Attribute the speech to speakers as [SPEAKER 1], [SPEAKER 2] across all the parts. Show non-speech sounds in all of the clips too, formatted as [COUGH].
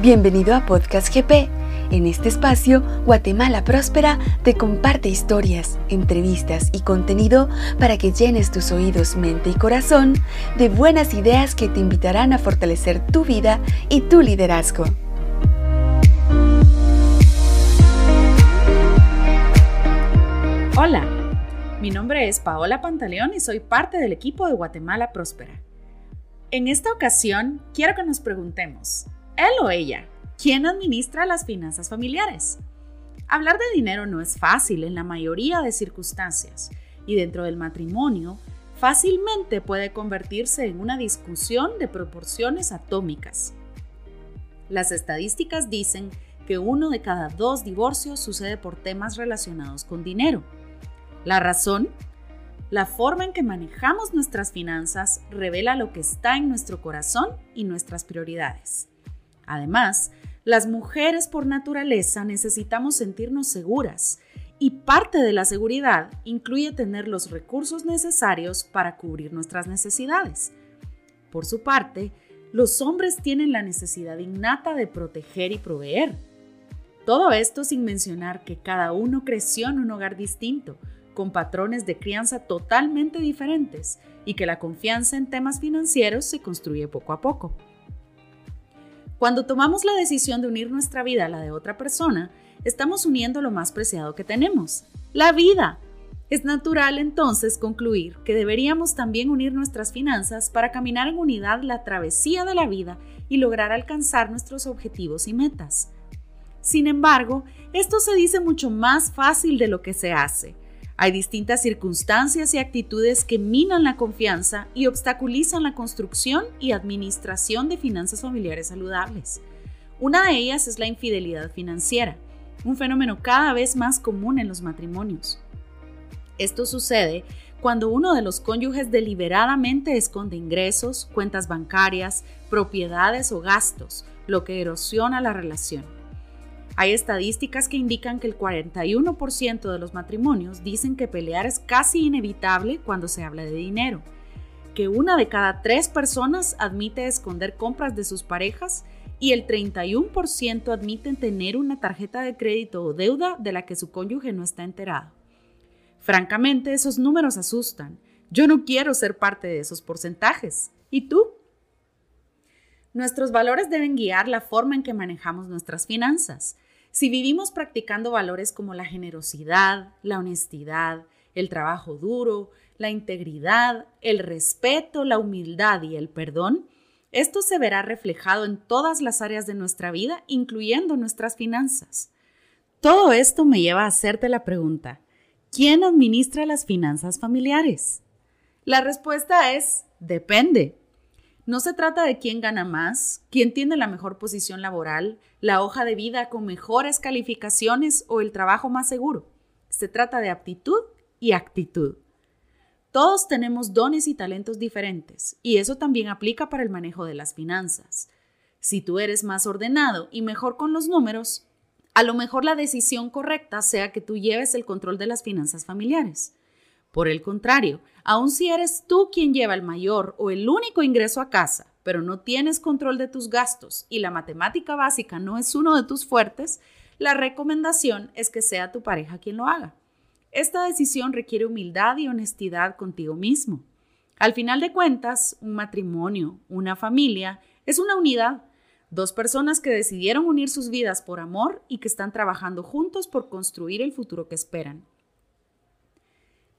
[SPEAKER 1] Bienvenido a Podcast GP. En este espacio, Guatemala Próspera te comparte historias, entrevistas y contenido para que llenes tus oídos, mente y corazón de buenas ideas que te invitarán a fortalecer tu vida y tu liderazgo.
[SPEAKER 2] Hola, mi nombre es Paola Pantaleón y soy parte del equipo de Guatemala Próspera. En esta ocasión, quiero que nos preguntemos, él o ella, ¿quién administra las finanzas familiares? Hablar de dinero no es fácil en la mayoría de circunstancias y dentro del matrimonio fácilmente puede convertirse en una discusión de proporciones atómicas. Las estadísticas dicen que uno de cada dos divorcios sucede por temas relacionados con dinero. La razón, la forma en que manejamos nuestras finanzas revela lo que está en nuestro corazón y nuestras prioridades. Además, las mujeres por naturaleza necesitamos sentirnos seguras y parte de la seguridad incluye tener los recursos necesarios para cubrir nuestras necesidades. Por su parte, los hombres tienen la necesidad innata de proteger y proveer. Todo esto sin mencionar que cada uno creció en un hogar distinto, con patrones de crianza totalmente diferentes y que la confianza en temas financieros se construye poco a poco. Cuando tomamos la decisión de unir nuestra vida a la de otra persona, estamos uniendo lo más preciado que tenemos, la vida. Es natural entonces concluir que deberíamos también unir nuestras finanzas para caminar en unidad la travesía de la vida y lograr alcanzar nuestros objetivos y metas. Sin embargo, esto se dice mucho más fácil de lo que se hace. Hay distintas circunstancias y actitudes que minan la confianza y obstaculizan la construcción y administración de finanzas familiares saludables. Una de ellas es la infidelidad financiera, un fenómeno cada vez más común en los matrimonios. Esto sucede cuando uno de los cónyuges deliberadamente esconde ingresos, cuentas bancarias, propiedades o gastos, lo que erosiona la relación. Hay estadísticas que indican que el 41% de los matrimonios dicen que pelear es casi inevitable cuando se habla de dinero, que una de cada tres personas admite esconder compras de sus parejas y el 31% admiten tener una tarjeta de crédito o deuda de la que su cónyuge no está enterado. Francamente, esos números asustan. Yo no quiero ser parte de esos porcentajes. ¿Y tú? Nuestros valores deben guiar la forma en que manejamos nuestras finanzas. Si vivimos practicando valores como la generosidad, la honestidad, el trabajo duro, la integridad, el respeto, la humildad y el perdón, esto se verá reflejado en todas las áreas de nuestra vida, incluyendo nuestras finanzas. Todo esto me lleva a hacerte la pregunta, ¿quién administra las finanzas familiares? La respuesta es, depende. No se trata de quién gana más, quién tiene la mejor posición laboral, la hoja de vida con mejores calificaciones o el trabajo más seguro. Se trata de aptitud y actitud. Todos tenemos dones y talentos diferentes, y eso también aplica para el manejo de las finanzas. Si tú eres más ordenado y mejor con los números, a lo mejor la decisión correcta sea que tú lleves el control de las finanzas familiares. Por el contrario, aun si eres tú quien lleva el mayor o el único ingreso a casa, pero no tienes control de tus gastos y la matemática básica no es uno de tus fuertes, la recomendación es que sea tu pareja quien lo haga. Esta decisión requiere humildad y honestidad contigo mismo. Al final de cuentas, un matrimonio, una familia, es una unidad. Dos personas que decidieron unir sus vidas por amor y que están trabajando juntos por construir el futuro que esperan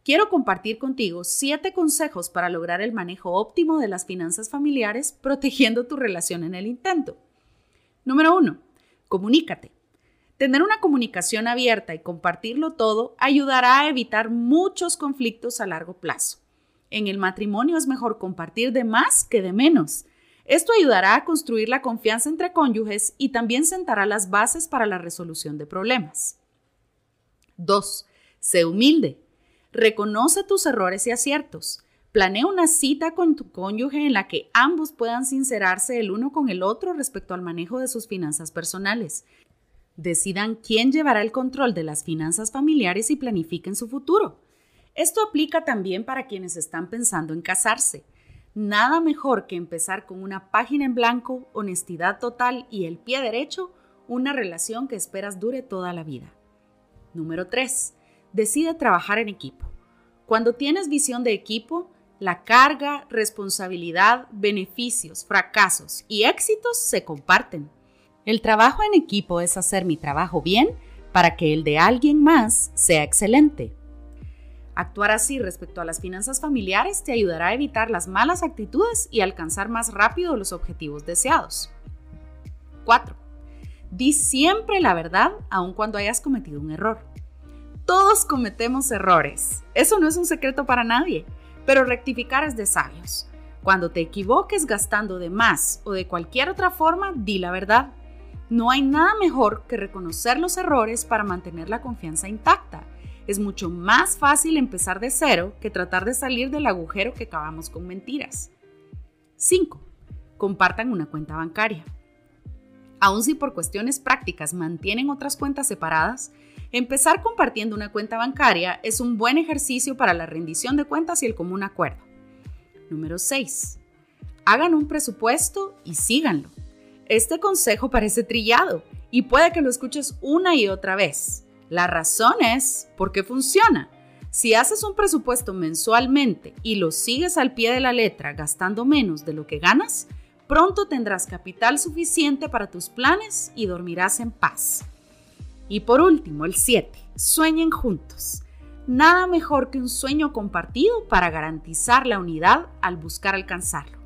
[SPEAKER 2] quiero compartir contigo siete consejos para lograr el manejo óptimo de las finanzas familiares protegiendo tu relación en el intento. Número uno, comunícate. Tener una comunicación abierta y compartirlo todo ayudará a evitar muchos conflictos a largo plazo. En el matrimonio es mejor compartir de más que de menos. Esto ayudará a construir la confianza entre cónyuges y también sentará las bases para la resolución de problemas. 2. Sé humilde. Reconoce tus errores y aciertos. Planea una cita con tu cónyuge en la que ambos puedan sincerarse el uno con el otro respecto al manejo de sus finanzas personales. Decidan quién llevará el control de las finanzas familiares y planifiquen su futuro. Esto aplica también para quienes están pensando en casarse. Nada mejor que empezar con una página en blanco, honestidad total y el pie derecho, una relación que esperas dure toda la vida. Número 3. Decide trabajar en equipo. Cuando tienes visión de equipo, la carga, responsabilidad, beneficios, fracasos y éxitos se comparten. El trabajo en equipo es hacer mi trabajo bien para que el de alguien más sea excelente. Actuar así respecto a las finanzas familiares te ayudará a evitar las malas actitudes y alcanzar más rápido los objetivos deseados. 4. Di siempre la verdad aun cuando hayas cometido un error. Todos cometemos errores. Eso no es un secreto para nadie, pero rectificar es de sabios. Cuando te equivoques gastando de más o de cualquier otra forma, di la verdad. No hay nada mejor que reconocer los errores para mantener la confianza intacta. Es mucho más fácil empezar de cero que tratar de salir del agujero que acabamos con mentiras. 5. Compartan una cuenta bancaria. Aun si por cuestiones prácticas mantienen otras cuentas separadas, empezar compartiendo una cuenta bancaria es un buen ejercicio para la rendición de cuentas y el común acuerdo. Número 6. Hagan un presupuesto y síganlo. Este consejo parece trillado y puede que lo escuches una y otra vez. La razón es porque funciona. Si haces un presupuesto mensualmente y lo sigues al pie de la letra gastando menos de lo que ganas, pronto tendrás capital suficiente para tus planes y dormirás en paz. Y por último, el 7. Sueñen juntos. Nada mejor que un sueño compartido para garantizar la unidad al buscar alcanzarlo.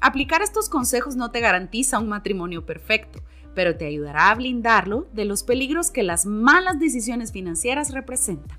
[SPEAKER 2] Aplicar estos consejos no te garantiza un matrimonio perfecto, pero te ayudará a blindarlo de los peligros que las malas decisiones financieras representan.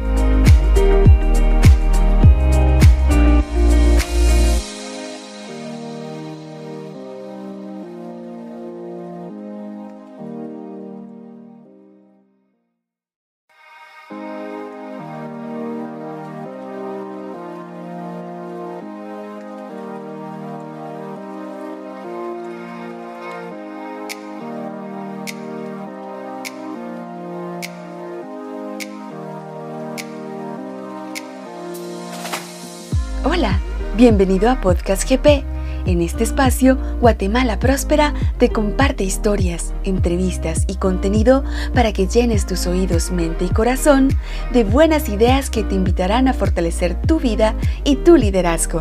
[SPEAKER 1] Bienvenido a Podcast GP. En este espacio, Guatemala Próspera te comparte historias, entrevistas y contenido para que llenes tus oídos, mente y corazón de buenas ideas que te invitarán a fortalecer tu vida y tu liderazgo.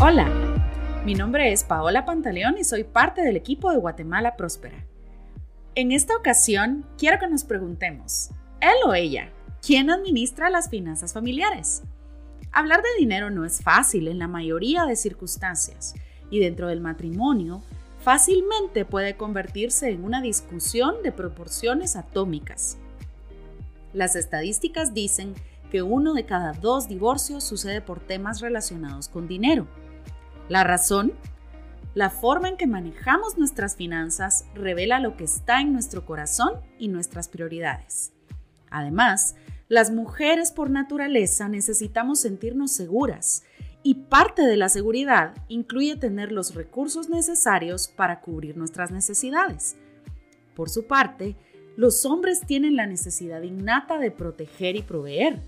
[SPEAKER 2] Hola, mi nombre es Paola Pantaleón y soy parte del equipo de Guatemala Próspera. En esta ocasión, quiero que nos preguntemos, él o ella, ¿quién administra las finanzas familiares? Hablar de dinero no es fácil en la mayoría de circunstancias y dentro del matrimonio fácilmente puede convertirse en una discusión de proporciones atómicas. Las estadísticas dicen que uno de cada dos divorcios sucede por temas relacionados con dinero. La razón, la forma en que manejamos nuestras finanzas revela lo que está en nuestro corazón y nuestras prioridades. Además, las mujeres por naturaleza necesitamos sentirnos seguras y parte de la seguridad incluye tener los recursos necesarios para cubrir nuestras necesidades. Por su parte, los hombres tienen la necesidad innata de proteger y proveer.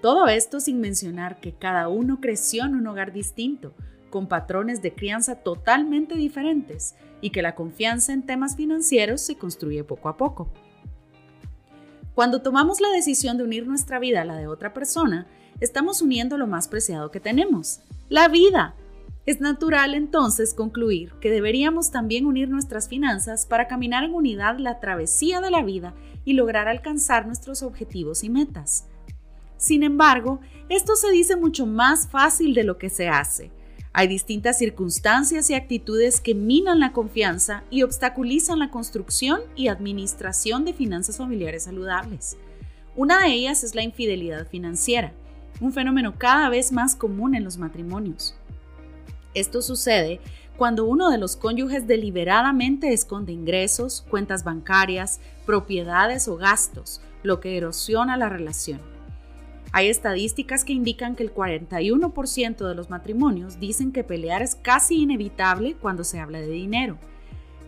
[SPEAKER 2] Todo esto sin mencionar que cada uno creció en un hogar distinto, con patrones de crianza totalmente diferentes y que la confianza en temas financieros se construye poco a poco. Cuando tomamos la decisión de unir nuestra vida a la de otra persona, estamos uniendo lo más preciado que tenemos, la vida. Es natural entonces concluir que deberíamos también unir nuestras finanzas para caminar en unidad la travesía de la vida y lograr alcanzar nuestros objetivos y metas. Sin embargo, esto se dice mucho más fácil de lo que se hace. Hay distintas circunstancias y actitudes que minan la confianza y obstaculizan la construcción y administración de finanzas familiares saludables. Una de ellas es la infidelidad financiera, un fenómeno cada vez más común en los matrimonios. Esto sucede cuando uno de los cónyuges deliberadamente esconde ingresos, cuentas bancarias, propiedades o gastos, lo que erosiona la relación. Hay estadísticas que indican que el 41% de los matrimonios dicen que pelear es casi inevitable cuando se habla de dinero,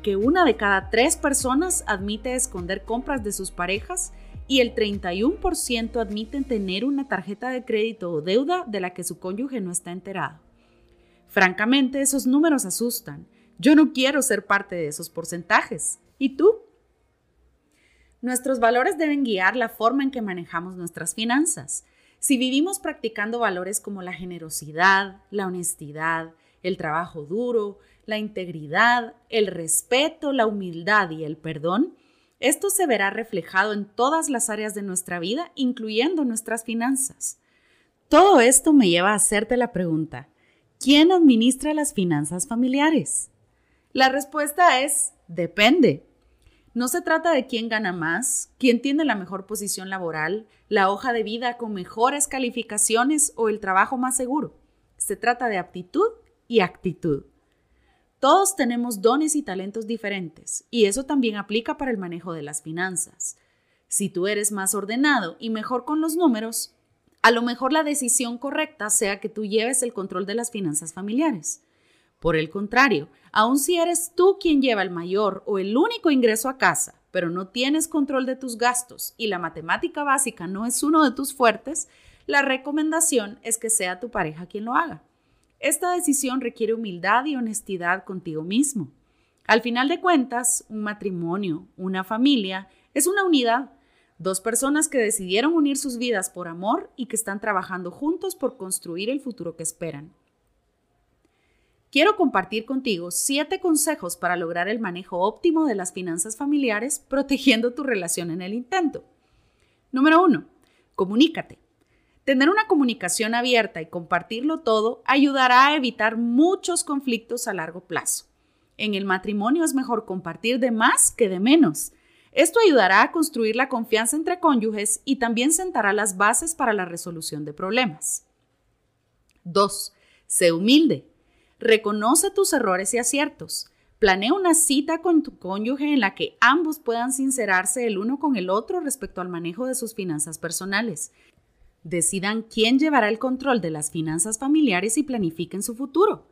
[SPEAKER 2] que una de cada tres personas admite esconder compras de sus parejas y el 31% admiten tener una tarjeta de crédito o deuda de la que su cónyuge no está enterado. Francamente, esos números asustan. Yo no quiero ser parte de esos porcentajes. ¿Y tú? Nuestros valores deben guiar la forma en que manejamos nuestras finanzas. Si vivimos practicando valores como la generosidad, la honestidad, el trabajo duro, la integridad, el respeto, la humildad y el perdón, esto se verá reflejado en todas las áreas de nuestra vida, incluyendo nuestras finanzas. Todo esto me lleva a hacerte la pregunta, ¿quién administra las finanzas familiares? La respuesta es, depende. No se trata de quién gana más, quién tiene la mejor posición laboral, la hoja de vida con mejores calificaciones o el trabajo más seguro. Se trata de aptitud y actitud. Todos tenemos dones y talentos diferentes, y eso también aplica para el manejo de las finanzas. Si tú eres más ordenado y mejor con los números, a lo mejor la decisión correcta sea que tú lleves el control de las finanzas familiares. Por el contrario, aun si eres tú quien lleva el mayor o el único ingreso a casa, pero no tienes control de tus gastos y la matemática básica no es uno de tus fuertes, la recomendación es que sea tu pareja quien lo haga. Esta decisión requiere humildad y honestidad contigo mismo. Al final de cuentas, un matrimonio, una familia, es una unidad. Dos personas que decidieron unir sus vidas por amor y que están trabajando juntos por construir el futuro que esperan quiero compartir contigo siete consejos para lograr el manejo óptimo de las finanzas familiares [LAUGHS] protegiendo tu relación en el intento. Número uno, comunícate. Tener una comunicación abierta y compartirlo todo ayudará a evitar muchos conflictos a largo plazo. En el matrimonio es mejor compartir de más que de menos. Esto ayudará a construir la confianza entre cónyuges y también sentará las bases para la resolución de problemas. 2. Sé humilde. Reconoce tus errores y aciertos. Planea una cita con tu cónyuge en la que ambos puedan sincerarse el uno con el otro respecto al manejo de sus finanzas personales. Decidan quién llevará el control de las finanzas familiares y planifiquen su futuro.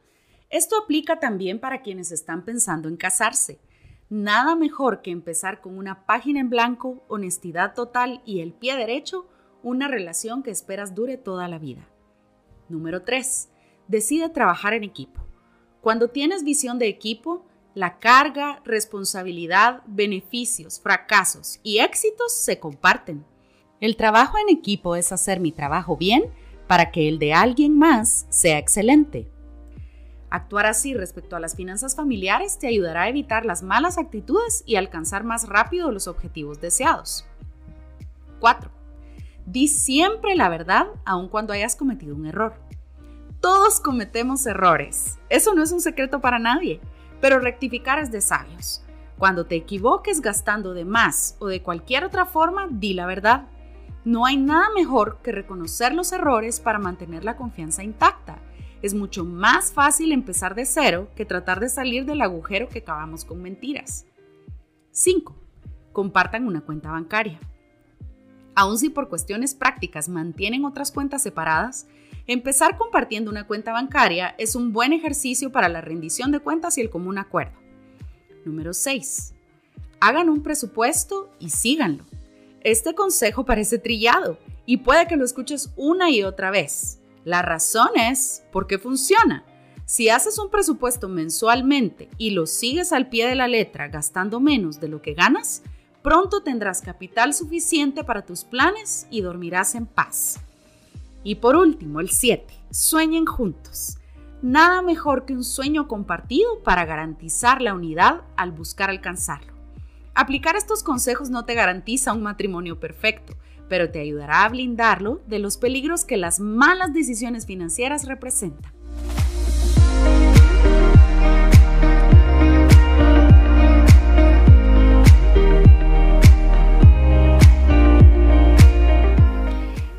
[SPEAKER 2] Esto aplica también para quienes están pensando en casarse. Nada mejor que empezar con una página en blanco, honestidad total y el pie derecho, una relación que esperas dure toda la vida. Número 3. Decide trabajar en equipo. Cuando tienes visión de equipo, la carga, responsabilidad, beneficios, fracasos y éxitos se comparten. El trabajo en equipo es hacer mi trabajo bien para que el de alguien más sea excelente. Actuar así respecto a las finanzas familiares te ayudará a evitar las malas actitudes y alcanzar más rápido los objetivos deseados. 4. Di siempre la verdad aun cuando hayas cometido un error. Todos cometemos errores. Eso no es un secreto para nadie, pero rectificar es de sabios. Cuando te equivoques gastando de más o de cualquier otra forma, di la verdad. No hay nada mejor que reconocer los errores para mantener la confianza intacta. Es mucho más fácil empezar de cero que tratar de salir del agujero que acabamos con mentiras. 5. Compartan una cuenta bancaria. Aun si por cuestiones prácticas mantienen otras cuentas separadas, Empezar compartiendo una cuenta bancaria es un buen ejercicio para la rendición de cuentas y el común acuerdo. Número 6. Hagan un presupuesto y síganlo. Este consejo parece trillado y puede que lo escuches una y otra vez. La razón es porque funciona. Si haces un presupuesto mensualmente y lo sigues al pie de la letra gastando menos de lo que ganas, pronto tendrás capital suficiente para tus planes y dormirás en paz. Y por último, el 7. Sueñen juntos. Nada mejor que un sueño compartido para garantizar la unidad al buscar alcanzarlo. Aplicar estos consejos no te garantiza un matrimonio perfecto, pero te ayudará a blindarlo de los peligros que las malas decisiones financieras representan.